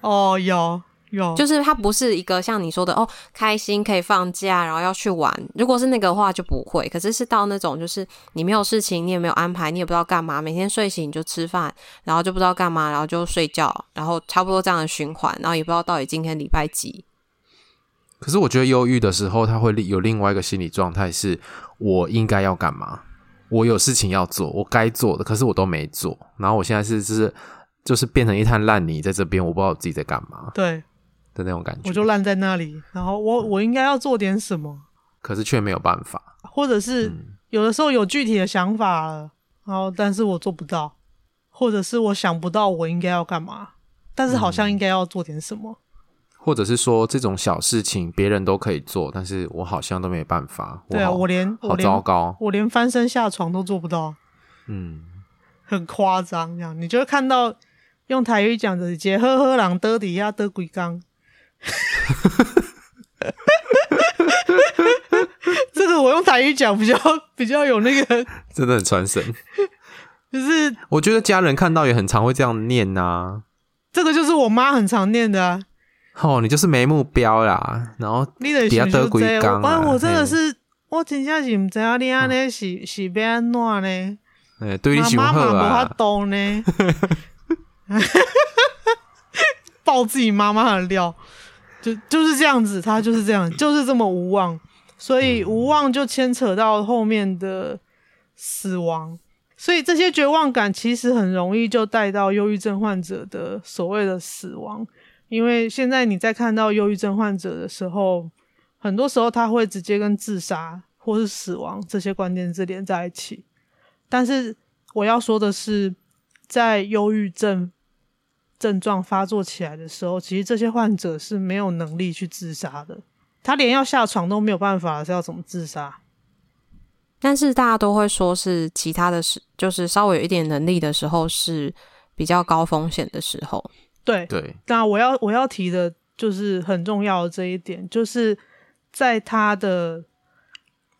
哦，有有。
就是它不是一个像你说的哦，开心可以放假，然后要去玩。如果是那个的话就不会，可是是到那种就是你没有事情，你也没有安排，你也不知道干嘛，每天睡醒就吃饭，然后就不知道干嘛，然后就睡觉，然后差不多这样的循环，然后也不知道到底今天礼拜几。
可是我觉得忧郁的时候，他会有另外一个心理状态，是我应该要干嘛？我有事情要做，我该做的，可是我都没做。然后我现在是就是就是变成一滩烂泥在这边，我不知道我自己在干嘛。
对。
的那种感觉，
我就烂在那里，然后我我应该要做点什么，
可是却没有办法，
或者是有的时候有具体的想法了，然后但是我做不到，或者是我想不到我应该要干嘛，但是好像应该要做点什么，
嗯，或者是说这种小事情别人都可以做，但是我好像都没办法。
对啊，我连
好糟糕，
我连翻身下床都做不到，
嗯，
很夸张这样，你就会看到用台语讲的“杰呵呵狼得底下得鬼刚”。这个我用台语讲比较比较有那个，
真的很传神。
就是
我觉得家人看到也很常会这样念呐、啊。
这个就是我妈很常念的啊。
哦，你就是没目标啦，然后
你得学得鬼刚。我真的是，我真正是唔知道你安尼是是要安怎呢？
哎，对你喜欢啊。妈妈无法
懂呢。爆自己妈妈的料。就就是这样子，他就是这样，就是这么无望，所以无望就牵扯到后面的死亡，所以这些绝望感其实很容易就带到忧郁症患者的所谓的死亡，因为现在你在看到忧郁症患者的时候，很多时候他会直接跟自杀或是死亡这些关键字连在一起，但是我要说的是，在忧郁症。症状发作起来的时候，其实这些患者是没有能力去自杀的。他连要下床都没有办法，是要怎么自杀？
但是大家都会说是其他的时，就是稍微有一点能力的时候是比较高风险的时候。
对
对。
那我要我要提的就是很重要的这一点，就是在他的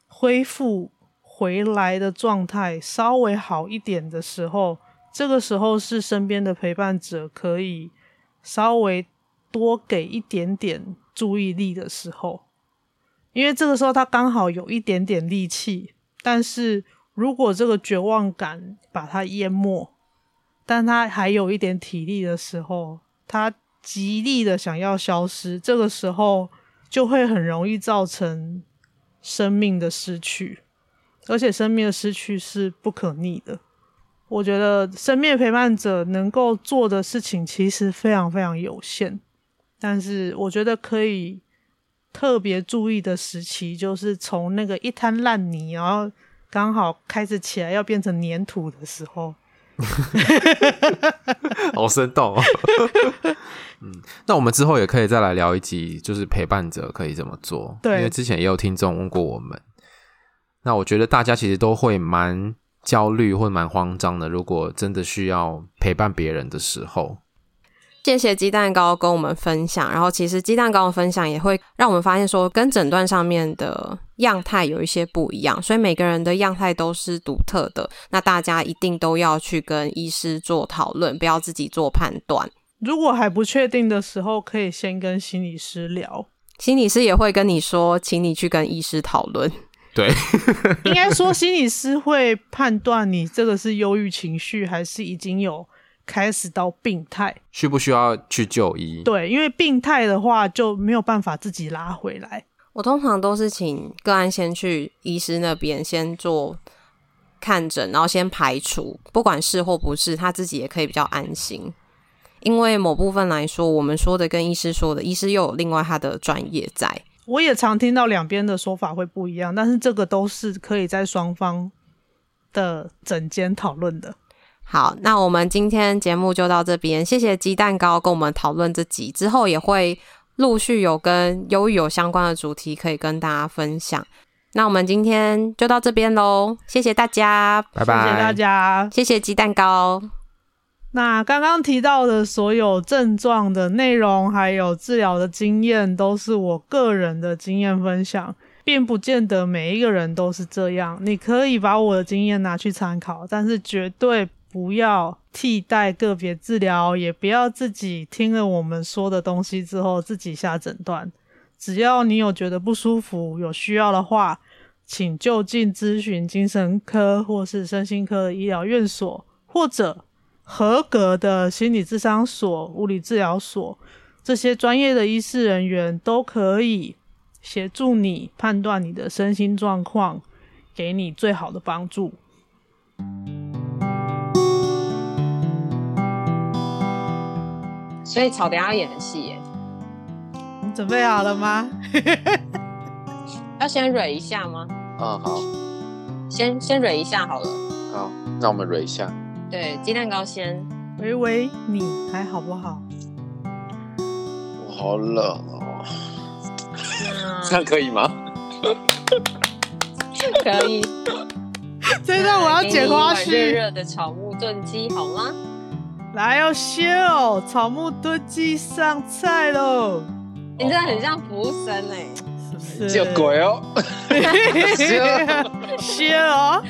恢复回来的状态稍微好一点的时候。这个时候是身边的陪伴者可以稍微多给一点点注意力的时候，因为这个时候他刚好有一点点力气。但是如果这个绝望感把他淹没，但他还有一点体力的时候，他极力的想要消失，这个时候就会很容易造成生命的失去，而且生命的失去是不可逆的。我觉得生命陪伴者能够做的事情其实非常非常有限，但是我觉得可以特别注意的时期，就是从那个一滩烂泥，然后刚好开始起来要变成粘土的时候，
好生动哦。嗯，那我们之后也可以再来聊一集，就是陪伴者可以怎么做？
对，
因为之前也有听众问过我们，那我觉得大家其实都会蛮。焦虑或蛮慌张的，如果真的需要陪伴别人的时候，
谢谢鸡蛋糕跟我们分享。然后，其实鸡蛋糕的分享也会让我们发现，说跟诊断上面的样态有一些不一样，所以每个人的样态都是独特的。那大家一定都要去跟医师做讨论，不要自己做判断。
如果还不确定的时候，可以先跟心理师聊，
心理师也会跟你说，请你去跟医师讨论。
对，
应该说心理师会判断你这个是忧郁情绪，还是已经有开始到病态，
需不需要去就医？
对，因为病态的话就没有办法自己拉回来。
我通常都是请个案先去医师那边先做看诊，然后先排除，不管是或不是，他自己也可以比较安心。因为某部分来说，我们说的跟医师说的，医师又有另外他的专业在。
我也常听到两边的说法会不一样，但是这个都是可以在双方的诊间讨论的。
好，那我们今天节目就到这边，谢谢鸡蛋糕跟我们讨论这集，之后也会陆续有跟忧郁有相关的主题可以跟大家分享。那我们今天就到这边喽，谢谢大家，
拜拜，
谢谢大家，
谢谢鸡蛋糕。
那刚刚提到的所有症状的内容，还有治疗的经验，都是我个人的经验分享，并不见得每一个人都是这样。你可以把我的经验拿去参考，但是绝对不要替代个别治疗，也不要自己听了我们说的东西之后自己下诊断。只要你有觉得不舒服、有需要的话，请就近咨询精神科或是身心科的医疗院所，或者合格的心理智商所、物理治疗所，这些专业的医师人员都可以协助你判断你的身心状况，给你最好的帮助。
所以草等下要演戏耶，
你准备好了吗？
要先蕊一下吗？
嗯，好，
先先蕊一下好了。
好，那我们蕊一下。
对，鸡蛋糕先。
喂喂，你还好不好？
我好冷哦，
嗯、
这样可以吗？
可以。
这段我要剪花絮。
热热的草木炖鸡，好吗？
来哦，谢哦，草木堆积上菜喽！
你真的很像服务生哎，
是不是？
见鬼哦！
谢哦。